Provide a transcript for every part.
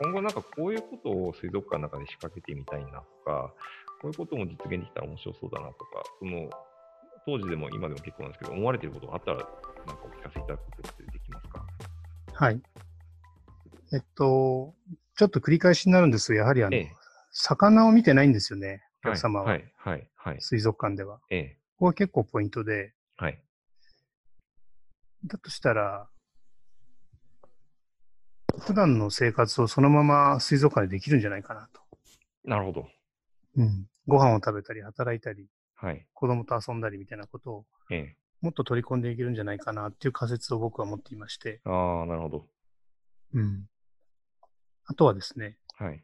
今後なんかこういうことを水族館の中で仕掛けてみたいなとか、こういうことも実現できたら面白そうだなとか、その当時でも今でも結構なんですけど、思われていることがあったら、なんかお聞かせいただくことってできますか？はい。えっと、ちょっと繰り返しになるんですが、やはりあの、ええ魚を見てないんですよね、おはい客様は。はい、はい、はい。水族館では。ええ、ここが結構ポイントで、はい。だとしたら、普段の生活をそのまま水族館でできるんじゃないかなと。なるほど。うん。ご飯を食べたり、働いたり、はい。子供と遊んだりみたいなことをええ。もっと取り込んでいけるんじゃないかなっていう仮説を僕は持っていまして。ああ、なるほど。うん。あとはですね、はい。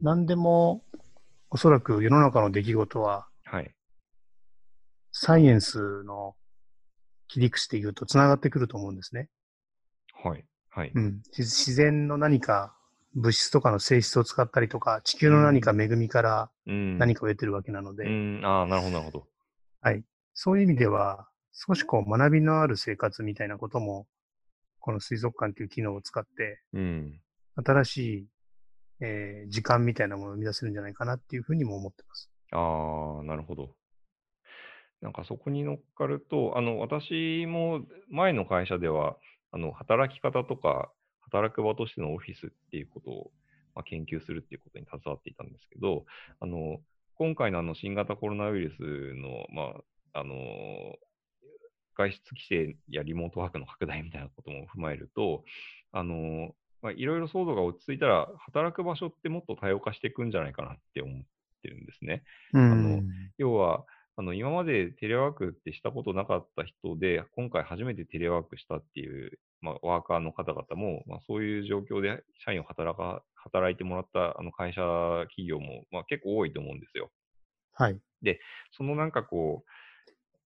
何でもおそらく世の中の出来事ははい。サイエンスの切り口で言うと繋がってくると思うんですね。はい。はい。うん。し自然の何か物質とかの性質を使ったりとか、地球の何か恵みからうん。何かを得てるわけなので、うん。ああ、なるほど、なるほど。そういう意味では少しこう学びのある生活みたいなことも、この水族館という機能を使って、うん。新しい、えー時間みたいなものを生み出せるんじゃないかなっていうふうにも思ってます。ああ、なるほど。なんかそこに乗っかると、あの、私も前の会社では、あの、働き方とか、働く場としてのオフィスっていうことを、まあ、研究するっていうことに携わっていたんですけど、あの、今回のあの新型コロナウイルスの、まあ、あの、外出規制やリモートワークの拡大みたいなことも踏まえると、あの、まあ、いろいろ騒動が落ち着いたら、働く場所ってもっと多様化していくんじゃないかなって思ってるんですね。うん。要は、あの今までテレワークってしたことなかった人で、今回初めてテレワークしたっていう、まあ、ワーカーの方々も、まあ、そういう状況で社員を働か働いてもらったあの会社、企業も、まあ、結構多いと思うんですよ。はい。そのなんかこう、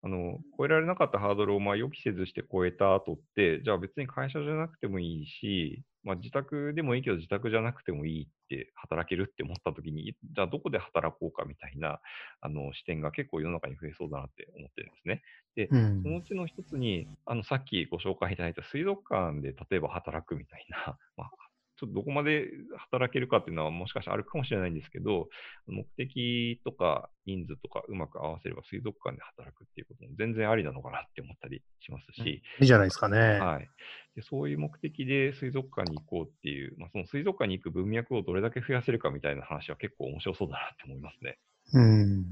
あの超えられなかったハードルをまあ予期せずして超えた後って、じゃあ別に会社じゃなくてもいいし、まあ、自宅でもいいけど自宅じゃなくてもいいって働けるって思った時に、じゃあどこで働こうかみたいなあの視点が結構世の中に増えそうだなって思ってるんですね。うんそのうちの一つに、あのさっきご紹介いただいた水族館で例えば働くみたいな、まあ、ちょっとどこまで働けるかっていうのはもしかしたらあるかもしれないんですけど、目的とか人数とかうまく合わせれば水族館で働くっていうことも全然ありなのかなって思ったりしますし、いいじゃないですかね。はい、でそういう目的で水族館に行こうっていう、まあ、その水族館に行く文脈をどれだけ増やせるかみたいな話は結構面白そうだなって思いますね。うん。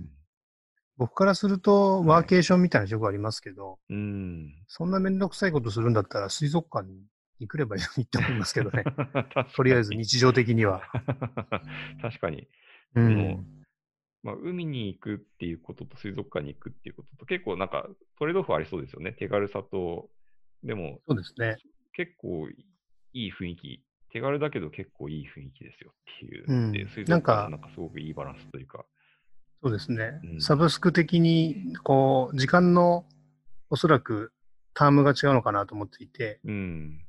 僕からすると、ワーケーションみたいな職がありますけど、うん。そんなめんどくさいことするんだったら水族館に来ればいいのにって思いますけどね。とりあえず日常的には。確かに。うのん。まあ、海に行くっていうことと水族館に行くっていうことと結構なんかトレードオフありそうですよね。手軽さと、でもそうですね。結構いい雰囲気、手軽だけど結構いい雰囲気ですよっていう。うんで水族なんか館のなんかすごくいいバランスというか。そうですねう。んサブスク的に、こう、時間のおそらくタームが違うのかなと思っていて、うん。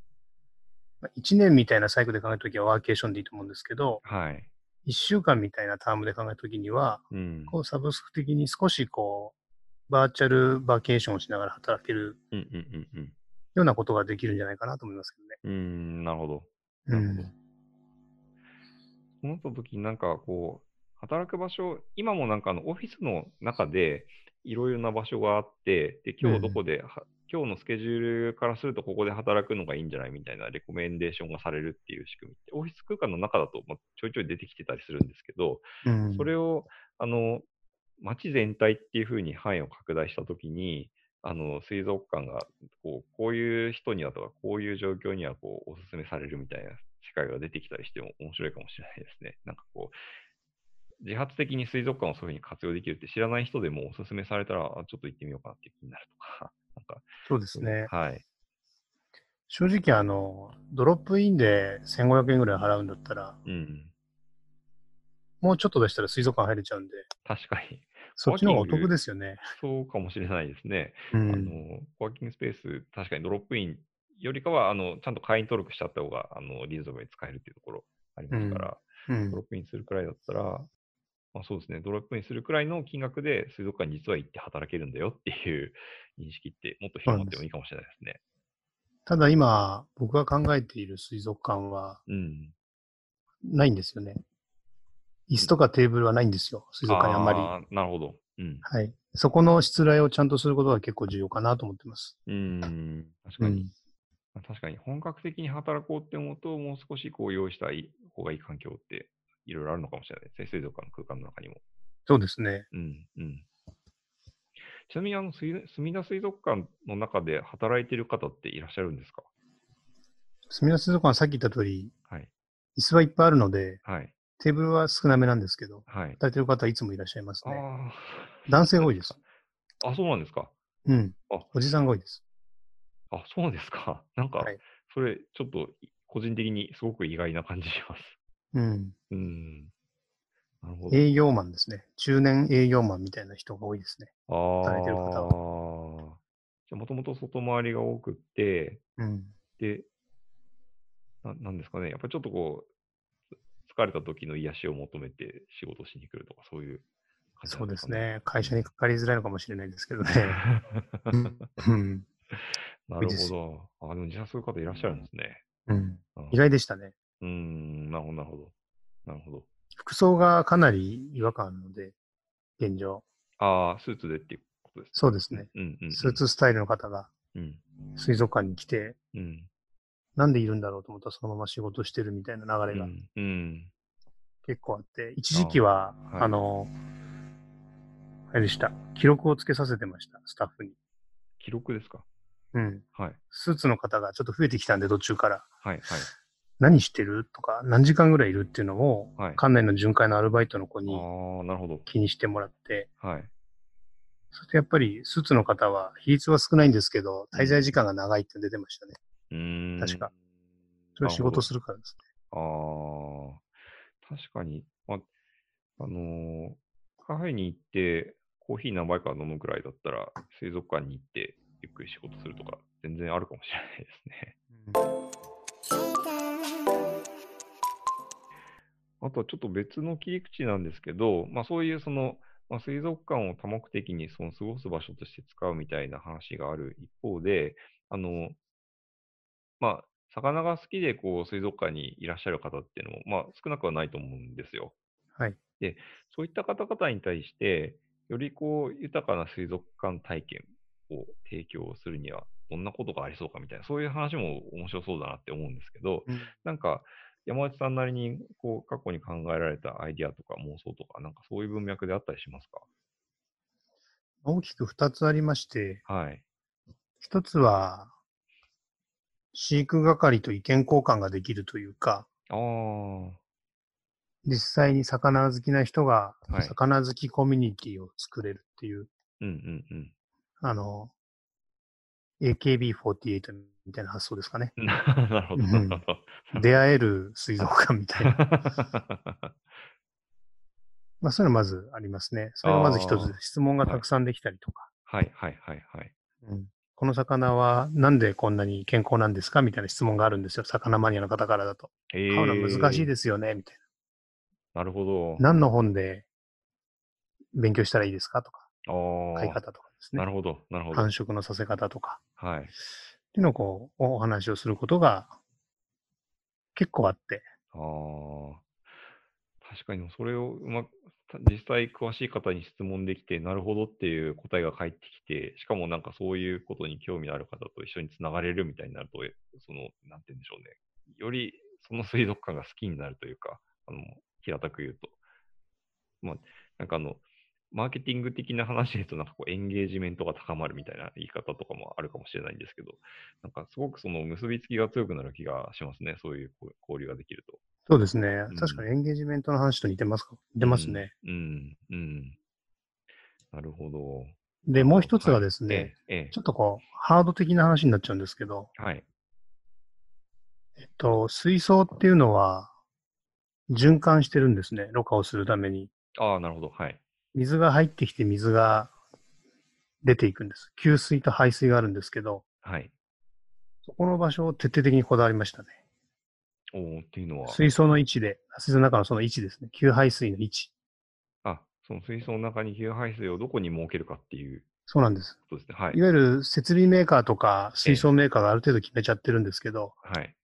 1年みたいなサイクルで考えたときはワーケーションでいいと思うんですけど、はい。1週間みたいなタームで考えたときには、うん。こうサブスク的に少しこう、バーチャルバーケーションをしながら働けるうんうんうんうん。ようなことができるんじゃないかなと思いますけどね。うーん、なるほど。うなるほどん。そうなった時になんかこう、働く場所、今もなんかあのオフィスの中でいろいろな場所があって、で、今日どこで、は今日のスケジュールからするとここで働くのがいいんじゃないみたいなレコメンデーションがされるっていう仕組みって、オフィス空間の中だとまあちょいちょい出てきてたりするんですけど、うんそれを、あの、街全体っていうふうに範囲を拡大したときに、あの、水族館が、こう、こういう人にはとか、こういう状況には、こう、お勧めされるみたいな世界が出てきたりしても面白いかもしれないですね。なんかこう、自発的に水族館をそういうふうに活用できるって知らない人でもお勧めされたら、あちょっと行ってみようかなっていう気になるとか、なんか、そうですね。はい。正直、あの、ドロップインで1500円ぐらい払うんだったら、うん。もうちょっと出したら水族館入れちゃうんで、確かに。そっちの方がお得ですよね。そうかもしれないですね。あうん。の、コワーキングスペース、確かにドロップインよりかは、あの、ちゃんと会員登録しちゃった方が、あの、リーズナブルに使えるっていうところありますから、うんドロップインするくらいだったら、まあ、そうですね、ドロップインするくらいの金額で水族館に実は行って働けるんだよっていう認識ってもっと広まってもいいかもしれないですね。ただ今、僕が考えている水族館はうん。ないんですよね。椅子とかテーブルはないんですよ。水族館にあんまり。なるほど。うん。はい。そこの失礼をちゃんとすることが結構重要かなと思ってます。うん。確かに。うん。まあ確かに本格的に働こうって思うと、もう少しこう用意したい方がいい環境っていろいろあるのかもしれないですね。水族館の空間の中にも。そうですね。うん、うん。ちなみにあの水、すみだ水族館の中で働いてる方っていらっしゃるんですか？すみだ水族館はさっき言った通り、はい。椅子はいっぱいあるので、はい。テーブルは少なめなんですけど、はい。働いてる方はいつもいらっしゃいますあね。あ。男性が多いです。あ、そうなんですか？うんあ。おじさんが多いです。あ、そうですか？なんか、はいそれ、ちょっと、個人的にすごく意外な感じします。うん。うん。なるほど。営業マンですね。中年営業マンみたいな人が多いですね。ああ。働いてる方は。じゃあ、もともと外回りが多くって、うん。で、ななんですかね。やっぱりちょっとこう、つ疲れた時の癒しを求めて仕事しに来るとか、そういう感じそうですね。ね。会社にかかりづらいのかもしれないですけどね。うん。なるほど。あ、でも実際そういう方いらっしゃるんですね。うん。うん意外でしたね。うーん、なるほど、なるほど。なるほど。服装がかなり違和感あるので、現状。ああ、スーツでっていうことですそうですね。うんうん、うん。スーツスタイルの方がうん。水族館に来て、うん。なんでいるんだろうと思ったらそのまま仕事してるみたいな流れが。結構あって、一時期は、あはいあの、あれでした。記録をつけさせてました、スタッフに。記録ですか？うん。はい。スーツの方がちょっと増えてきたんで、途中から。はい、はい。何してる？とか、何時間ぐらいいるっていうのを、はい。館内の巡回のアルバイトの子にああ、なるほど。気にしてもらって、はい。そしてやっぱりスーツの方は比率は少ないんですけど、滞在時間が長いって出てましたね。うーん。確か。それは仕事するるからですああ、確かに。まあ、あのーカフェに行って、コーヒー何杯か飲むくらいだったら、水族館に行って、ゆっくり仕事するとか、全然あるかもしれないですね。ね。あとはちょっと別の切り口なんですけど、まあそういうその、まあ、水族館を多目的にその過ごす場所として使うみたいな話がある一方で、あの、まあ、魚が好きでこう水族館にいらっしゃる方っていうのも、まあ少なくはないと思うんですよ。はい。そういった方々に対して、よりこう豊かな水族館体験を提供するには、どんなことがありそうかみたいな、そういう話も面白そうだなって思うんですけど、うんなんか、山内さんなりに、こう、過去に考えられたアイディアとか妄想とか、なんかそういう文脈であったりします大きく二つありまして、かはい。一つは、飼育係と意見交換ができるというか、ああ、実際に魚好きな人がはい魚好きコミュニティを作れるっていう、うんうんうん。あの、AKB48 みたいな発想ですかね。な なるほど、うん。出会える水族館みたいな。まあ、そういうのまずありますね。それがまず一つ。質問がたくさんできたりとか。はいはいはいはい。うんこの魚はなんでこんなに健康なんですかみたいな質問があるんですよ。魚マニアの方からだと。え買うの難しいす。ですよねみたいなるほど。な。何の本で勉強したらいいですかとか、買い方とかですねな。るほど、なるほど繁。殖のさせ方とか。はい。ていうのをこう、お話をすることが結構あって。ああ、確かにそれをうまく、実際詳しい方に質問できて、なるほどっていう答えが返ってきて、しかもなんかそういうことに興味のある方と一緒につながれるみたいになると、その、なんて言うんでしょうね。よりその水族館が好きになるというか、あの、平たく言うと。まあ、なんかあの、マーケティング的な話で言うと、なんかこう、エンゲージメントが高まるみたいな言い方とかもあるかもしれないんですけど、なんかすごくその結びつきが強くなる気がしますね。そういう交流ができると。そうですねん。確かにエンゲージメントの話と似てますか似てますね。うん、うん、うん。なるほど。で、もう一つはですね、はいええ、えちょっとこう、ハード的な話になっちゃうんですけど、え、はい。えっと、水槽っていうのは、循環してるんですね。ろ過をするために。ああ、なるほど。はい。水が入ってきて水が出ていくんです。給水と排水があるんですけど、はい。そこの場所を徹底的にこだわりましたね。おーっていうのは、水槽の位置で、水槽の中のその位置ですね。給排水の位置。あ、その水槽の中に給排水をどこに設けるかっていうそうなんです。そうですね。はいい。わゆる設備メーカーとか水槽メーカーがある程度決めちゃってるんですけど、はい。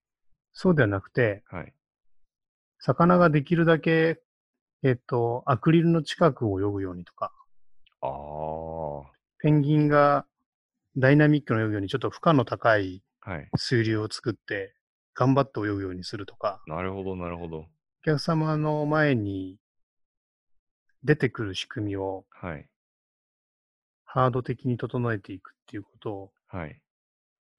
そうではなくて、はい。魚ができるだけ、えっと、アクリルの近くを泳ぐようにとか、ああ。ペンギンがダイナミックに泳ぐようにちょっと負荷の高いはい。水流を作って、頑張って泳ぐようにするとか、なるほど、なるほど。お客様の前に出てくる仕組みをはい。ハード的に整えていくっていうことをはい。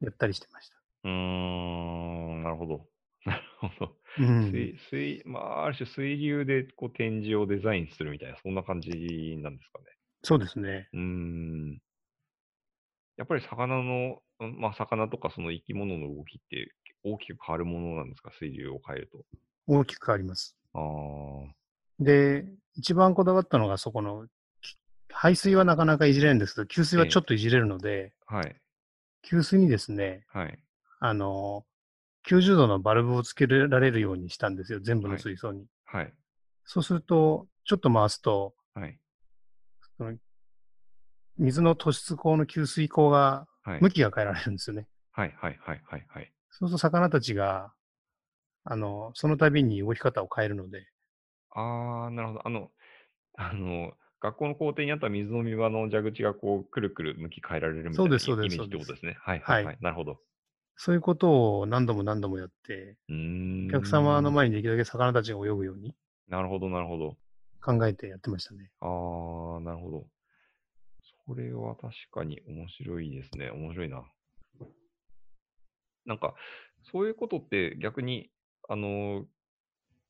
やったりしてました。うーん、なるほど。うん。水、水、まあ、ある種水流でこう展示をデザインするみたいな、そんな感じなんですかね。そうですね。うーん。やっぱり魚の、うんまあ、魚とかその生き物の動きって大きく変わるものなんですか、水流を変えると。大きく変わります。ああ、で、一番こだわったのがそこの、き排水はなかなかいじれるんですけど、給水はちょっといじれるので、はい、給水にですね、はい、あの、90度のバルブをつけられるようにしたんですよ、全部の水槽に。はい、そうすると、ちょっと回すと、はい、その水の突出口の給水口がはい、向きが変えられるんですよね。はい、はい、はい、はい、はい。そうすると魚たちが、あの、その度に動き方を変えるので、ああ、なるほど。あの、あの、学校の校庭にあった水飲み場の蛇口がこう、くるくる向き変えられるみたいなそうですそうですイメージってことですね。はい、はいはい、はい。なるほど。そういうことを何度も何度もやって。お客様の前にできるだけ魚たちが泳ぐようになるほど、なるほど。考えてやってましたね。ああ、なるほど。それは確かに面白いですね。面白いな。なんか、そういうことって逆に、あの、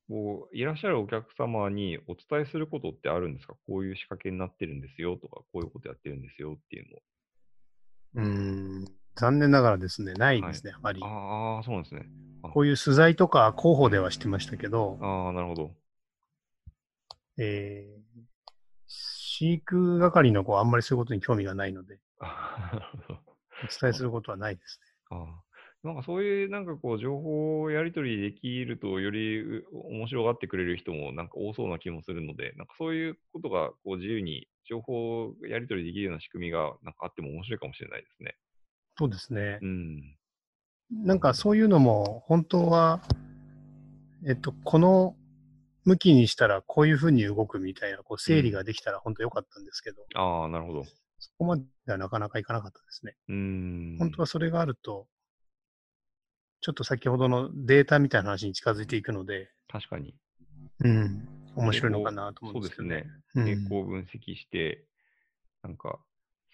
こういらっしゃるお客様にお伝えすることってあるんですか？こういう仕掛けになってるんですよとか、こういうことやってるんですよっていううーん、残念ながらですね、ないですね、あまりの。。ああ、そうなんですね。こういう取材とか広報ではしてましたけど、ああ、なるほど。えー飼育係の子はあんまりそういうことに興味がないので。お伝えすることはないですね。ああ。なんかそういうなんかこう情報をやり取りできるとよりう面白がってくれる人もなんか多そうな気もするので、なんかそういうことがこう自由に情報をやり取りできるような仕組みがなんかあっても面白いかもしれないですね。そうですねう。ん。なんかそういうのも、本当は、えっと、この向きにしたらこういうふうに動くみたいな、こう整理ができたら本当良かったんですけど、ああ、なるほど。そこまではなかなかいかなかったですね。うーん。本当はそれがあると、ちょっと先ほどのデータみたいな話に近づいていくので、確かに。うん、面白いのかなと思うんですけどそうですうん傾向を分析して、なんか、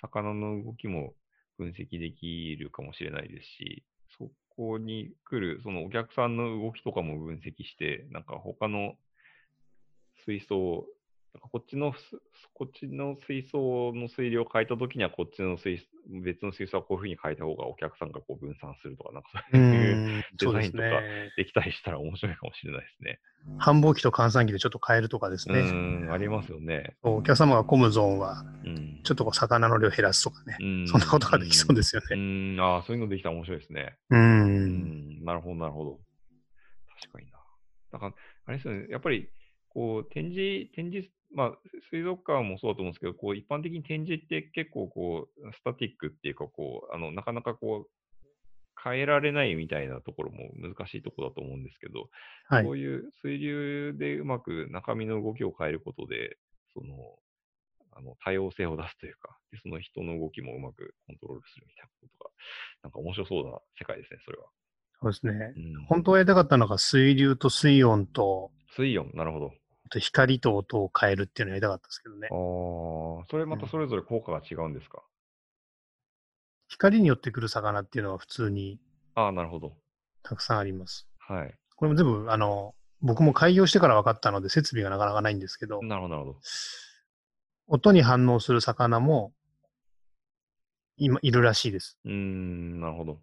魚の動きも分析できるかもしれないですし、そこに来る、そのお客さんの動きとかも分析して、なんか他の水槽、こっちのす、こっちの水槽の水量を変えたときには、こっちの水、別の水槽はこういうふうに変えた方がお客さんがこう分散するとか、なんかそうういう、ん、デザインとかね。できたりしたら面白いかもしれないですね。繁忙期と換算期でちょっと変えるとかですうね。ありますよね。お客様が混むゾーンは、うん。ちょっとこう魚の量減らすとかね。うんそんなことができそうですようね。ん、ああ、そういうのできたら面白いですね。う。うんん、なるほど、なるほど。確かにな。だから、あれですよね、やっぱり、こう、展示、展示、まあ、水族館もそうだと思うんですけど、こう、一般的に展示って結構、こう、スタティックっていうか、こう、あの、なかなかこう、変えられないみたいなところも難しいところだと思うんですけど、はいこ。ういう水流でうまく中身の動きを変えることで、その、あの多様性を出すというかで、その人の動きもうまくコントロールするみたいなことが、なんか面白そうな世界ですね、それは。そうですね。うん、本当はやりたかったのが水流と水温と、水温、なるほど。あと光と音を変えるっていうのをやりたかったですけどねあ。あ、それまたそれぞれ効果が違うんですか、光によってくる魚っていうのは普通にああ、なるほど。たくさんあります。はい。これも全部、あの、僕も開業してから分かったので設備がなかなかないんですけど、なるほど、なるほど。音に反応する魚も今いるらしいです。うーん、なるほど。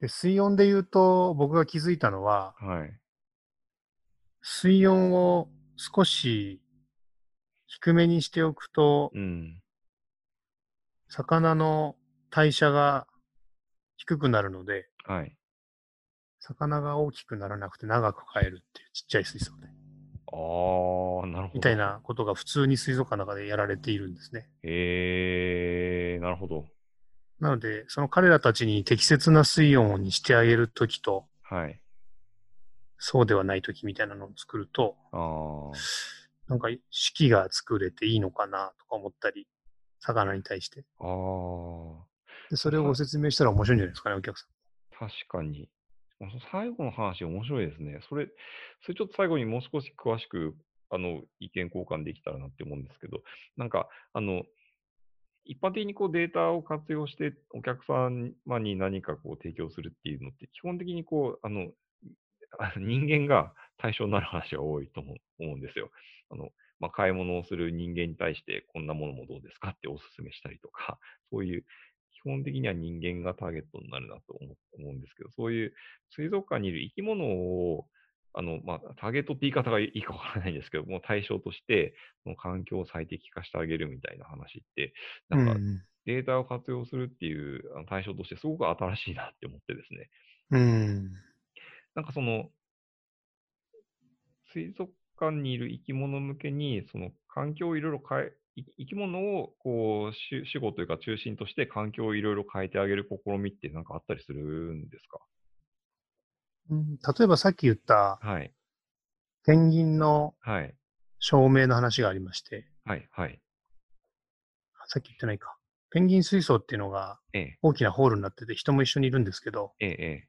で水温で言うと僕が気づいたのは、はい。水温を少し低めにしておくと、うん。魚の代謝が低くなるので、はい。魚が大きくならなくて長く飼えるっていうちっちゃい水槽で。あああ、なるほど。みたいなことが普通に水族館の中でやられているんですね。へえ、なるほど。なので、その彼らたちに適切な水温にしてあげるときと、はい。そうではないときみたいなのを作ると、なんか式が作れていいのかなとか思ったり、魚に対して。ああ、でそれをご説明したら面白いんじゃないですかね、お客さ確かに。最後の話面白いですね。それ、それちょっと最後にもう少し詳しく、あの、意見交換できたらなって思うんですけど、なんか、あの、一般的にこうデータを活用してお客様に何かこう提供するっていうのって、基本的にこう、あの、あの人間が対象になる話が多いと思うんですよ。あの、まあ、買い物をする人間に対してこんなものもどうですかってお勧めしたりとか、そういう基本的には人間がターゲットになるなと思思うんですけど、そういう水族館にいる生き物を、あの、まあ、ターゲットって言い方がいいかわからないんですけど、もう対象として、その環境を最適化してあげるみたいな話って、ん。なんかうんデータを活用するっていう対象としてすごく新しいなって思ってですね。うん。なんかその、水族館にいる生き物向けに、その環境をいろいろ変え、い生き物をこう主主語というか中心として環境をいろいろ変えてあげる試みってなんかあったりするんですか？うん例えばさっき言ったはい。ペンギンのはい。照明の話がありまして、はい。はい。さっき言ってないか。ペンギン水槽っていうのがええ。大きなホールになってて人も一緒にいるんですけど、ええ。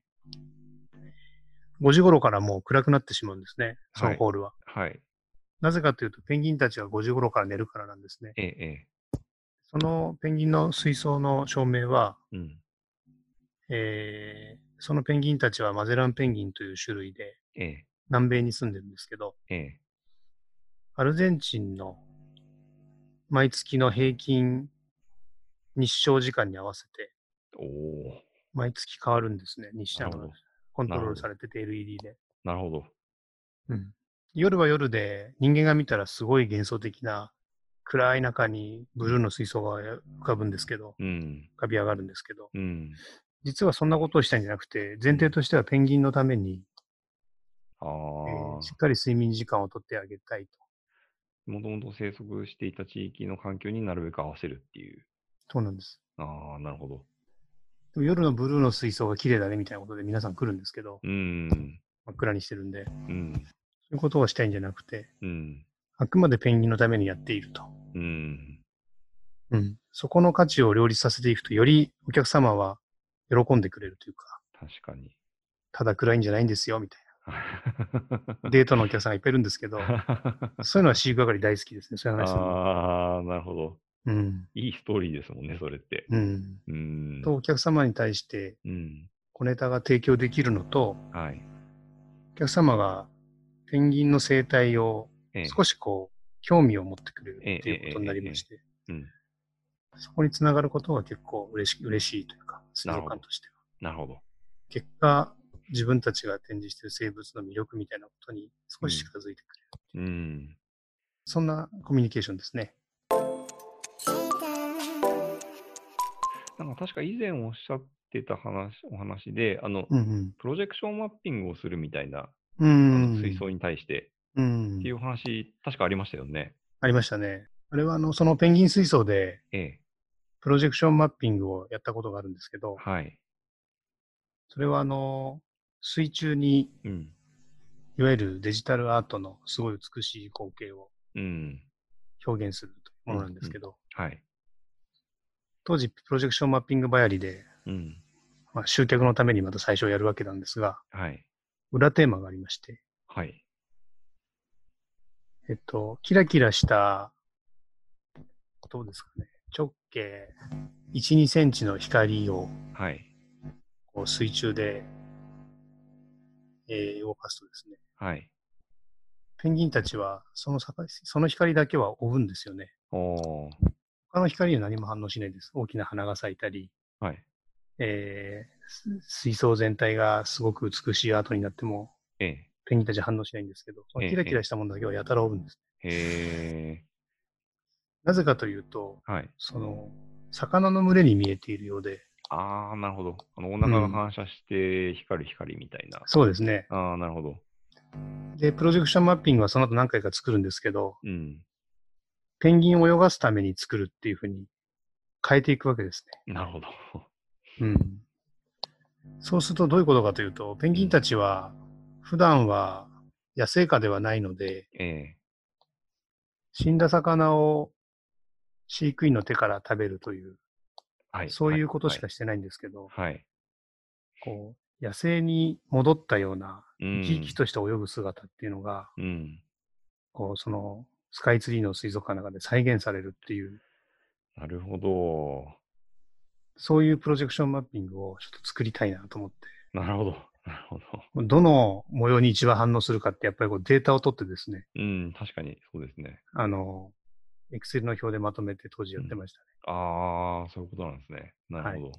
ええ。5時頃からもう暗くなってしまうんですね、そはいのホールは。はい。なぜかというと、ペンギンたちが5時頃から寝るからなんですね。ええ。えそのペンギンの水槽の照明は、え。うん。えーそのペンギンたちはマゼランペンギンという種類でええ。南米に住んでるんですけど、ええ。アルゼンチンの毎月の平均日照時間に合わせて毎月変わるんですね、日照がなるほど。コントロールされてて LED で。なるほど。うん夜は夜で人間が見たらすごい幻想的な暗い中にブルーの水槽が浮かぶんですけど、うん。浮かび上がるんですけど、うん。実はそんなことをしたいんじゃなくて、前提としてはペンギンのために、あえあー。しっかり睡眠時間をとってあげたいと。もともと生息していた地域の環境になるべく合わせるっていう。そうなんです。ああ、なるほど。でも夜のブルーの水槽が綺麗だねみたいなことで皆さん来るんですけど、うん。真っ暗にしてるんで、そううん。いうことをしたいんじゃなくて、うん。あくまでペンギンのためにやっていると。うん。うん。そこの価値を両立させていくと、よりお客様は喜んでくれるというか、確かに。ただ暗いんじゃないんですよ、みたいな。デートのお客さんがいっぱいいるんですけど、そういうのは飼育係大好きですね、そういう話ああ、なるほど。うん。いいストーリーですもんね、それって。うん。うん。と、お客様に対してうん。小ネタが提供できるのと、はい。お客様がペンギンの生態をええ少しこう、興味を持ってくれるっていうことになりまして、うん。そこにつながることが結構嬉し嬉しいというか、水族館としては。なるほど。結果、自分たちが展示している生物の魅力みたいなことに少し近づいてくれる。うん。そんなコミュニケーションですね。なんか確か以前おっしゃってた話、お話で、あの、うんプロジェクションマッピングをするみたいな、うん。水槽に対してうんっていう話、確かありましたよね。ありましたね。あれはあの、そのペンギン水槽でええ。プロジェクションマッピングをやったことがあるんですけど、はい。それはあの、水中にうん。いわゆるデジタルアートのすごい美しい光景をうん。表現するというものなんですけど、はい。当時プロジェクションマッピング流行りで、うん。まあ、集客のためにまた最初やるわけなんですが、はい。裏テーマがありまして、はい。えっと、キラキラした、どうですかね、直径1、2センチの光をはい。こう水中で、えー動かすとですね、はい。ペンギンたちはその境その光だけは追うんですよね。おー。他の光には何も反応しないです。大きな花が咲いたり、はい。えーす水槽全体がすごく美しいアートになっても、ええ。ペンギンたちは反応しないんですけど、そのキラキラしたものだけはやたら追うんです。へなぜかというと、え。はい。その、魚の群れに見えているようで、ああ、なるほど。あの、お腹が反射して光る光みたいな。そうですね。ああ、なるほど。で、プロジェクションマッピングはその後何回か作るんですけど、うん。ペンギンを泳がすために作るっていうふうに変えていくわけですなるほど。ね。うん。そうするとどういうことかというと、ペンギンたちは普段は野生下ではないので、ええ死んだ魚を飼育員の手から食べるという、はい。そういうことしはかしてないんですけど、い。はい。こう、野生に戻ったようなうん生き生きとして泳ぐ姿っていうのが、うん。こう、その、スカイツリーの水族館の中で再現されるっていう、なるほど。そういうプロジェクションマッピングをちょっと作りたいなと思って、なるほど。なるほど。どの模様に一番反応するかって、やっぱりこうデータを取ってですね、うん、確かにそうですね。あの、エクセルの表でまとめて当時やってましたね。ああ、そういうことなんですね。なるほど。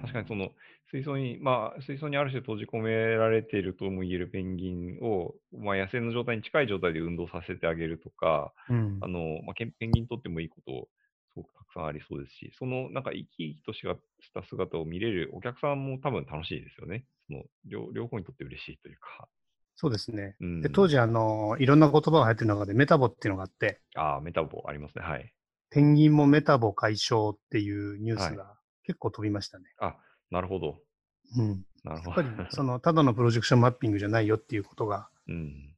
確かにその水槽に、まあ、水槽にある種閉じ込められているとも言えるペンギンを、まあ、野生の状態に近い状態で運動させてあげるとか、うんあ。のまあ、ペンギンにとってもいいこと、すごくたくさんありそうですし、そのなんか生き生きとした姿を見れるお客さんも多分楽しいですよね。その両両方にとって嬉しいというか。そうですね。うん、で当時、あの、いろんな言葉が入ってる中でメタボっていうのがあって、ああ、メタボありますね。はい。ペンギンもメタボ解消っていうニュースが結構飛びましたね。あ、なるほど。うん。なるほど。やっぱり、その、ただのプロジェクションマッピングじゃないよっていうことが、うん。やっ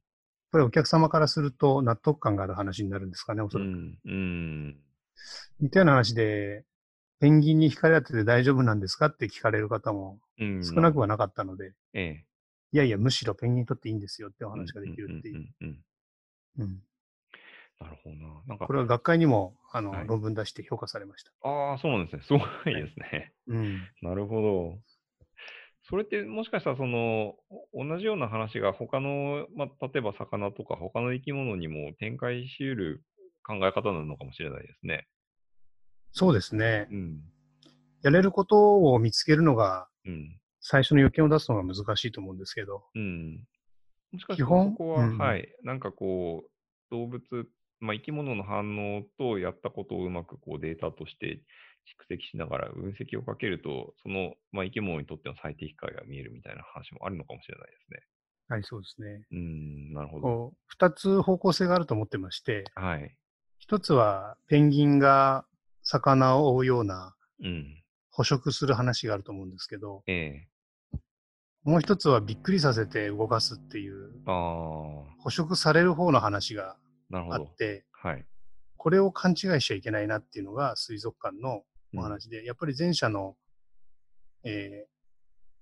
ぱりお客様からすると納得感がある話になるんですかね、おうそらく。ん。うん。似たような話で、ペンギンに光当てて大丈夫なんですかって聞かれる方もうん。少なくはなかったので、ええ。いやいや、むしろペンギンにとっていいんですよってお話ができるっていう。んうんうんうんうんなるほどな。なんかこ、れは学会にもあの、はい論文出して評価されました。ああ、そうなんですね。すごいですね。うん。なるほど。それってもしかしたらそのお同じような話が他の、まあ、例えば魚とか他の生き物にも展開し得る考え方なのかもしれないですね。そうですね。うん。やれることを見つけるのが、うん。最初の予見を出すのが難しいと思うんですけど、うん。もしかしたらそこは、うんはい、なんかこう、動物、まあ、生き物の反応とやったことをうまくこうデータとして蓄積しながら分析をかけると、その、まあ、生き物にとっての最適解が見えるみたいな話もあるのかもしれないですね。はい、そうですね。うん、なるほど。二つ方向性があると思ってまして、はい。一つはペンギンが魚を追うようなうん。捕食する話があると思うんですけど、ええもう一つはびっくりさせて動かすっていう、ああ、捕食される方の話が。あって、はい。これを勘違いしちゃいけないなっていうのが水族館のお話で、やっぱり前者の、えー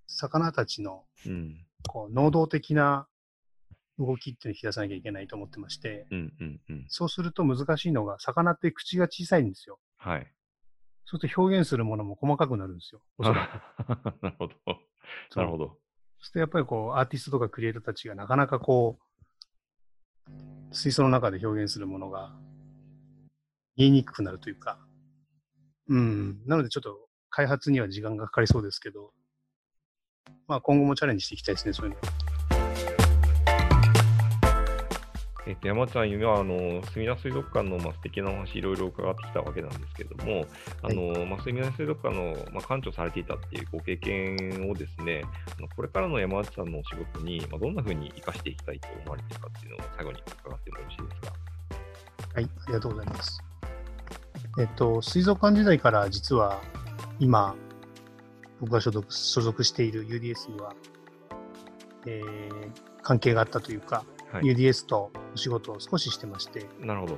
魚たちのうん。こう能動的な動きっていうのを引き出さなきゃいけないと思ってまして、うん、うん、うん。そうすると難しいのが、魚って口が小さいんですよ。はい。そうすると表現するものも細かくなるんですよ。おそらく なるほど。なるほど。そしてやっぱりこう、アーティストとかクリエイターたちがなかなかこう、水槽の中で表現するものが見えにくくなるというか、うん。なのでちょっと開発には時間がかかりそうですけど、まあ今後もチャレンジしていきたいですね、そういうの。えっと、山内さん、今はあの墨田水族館のまあ素敵なお話、いろいろ伺ってきたわけなんですけれども、あのまあ、墨田水族館のまあ館長されていたっていうご経験をですね、あのこれからの山内さんのお仕事に、まあ、どんなふうに生かしていきたいと思われているかっていうのを最後に伺ってもよろしいですか？はい、ありがとうございます。えっと、水族館時代から実は今、僕が所属所属している UDS には、えー関係があったというか、はい、UDS とお仕事を少ししてまして、なるほど。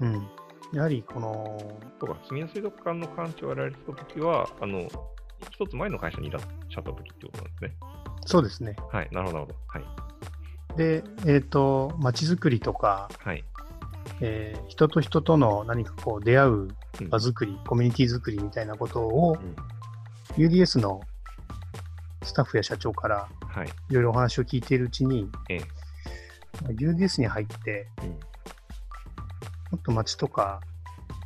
うん、やはりこの、そうか、墨田水族館の館長をやられてたときは、あの、一つ前の会社にいらっしゃったときってことなんですね。そうですね。はい、なるほど、なるほど。はい。で、えっ、と、街づくりとか、はい。えー人と人との何かこう出会ううん場作り、コミュニティ作りみたいなことをうん UDS のスタッフや社長からはい。いろいろお話を聞いているうちに、ええ。UDS に入って、うんもっと街とか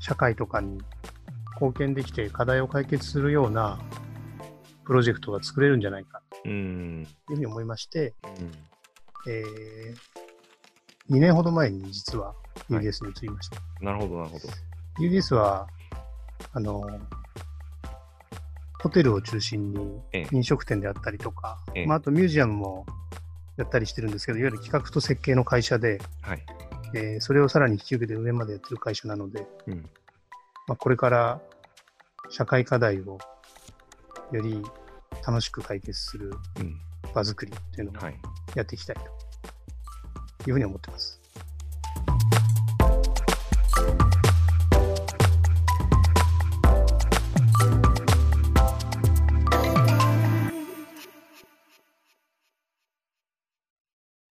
社会とかに貢献できて課題を解決するようなプロジェクトが作れるんじゃないか。というふうに思いまして、うんえ2年ほど前に実ははい UDS に移りました。なるほど、なるほど。UDS は、あの、ホテルを中心にええ飲食店であったりとか、ええまあ、あとミュージアムもやったりしてるんですけど、いわゆる企画と設計の会社で、はい。えーそれをさらに引き受けて上までやってる会社なので、うん。まあ、これから社会課題をより楽しく解決するうん。場作りっていうのをはい。やっていきたいというふうに思ってます。